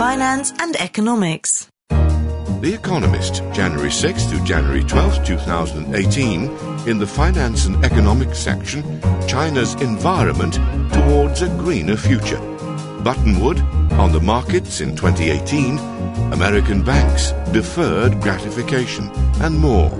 finance and economics. The Economist, January 6 to January 12, 2018, in the Finance and Economics section, China's environment towards a greener future. Buttonwood, on the markets in 2018, American banks, deferred gratification, and more.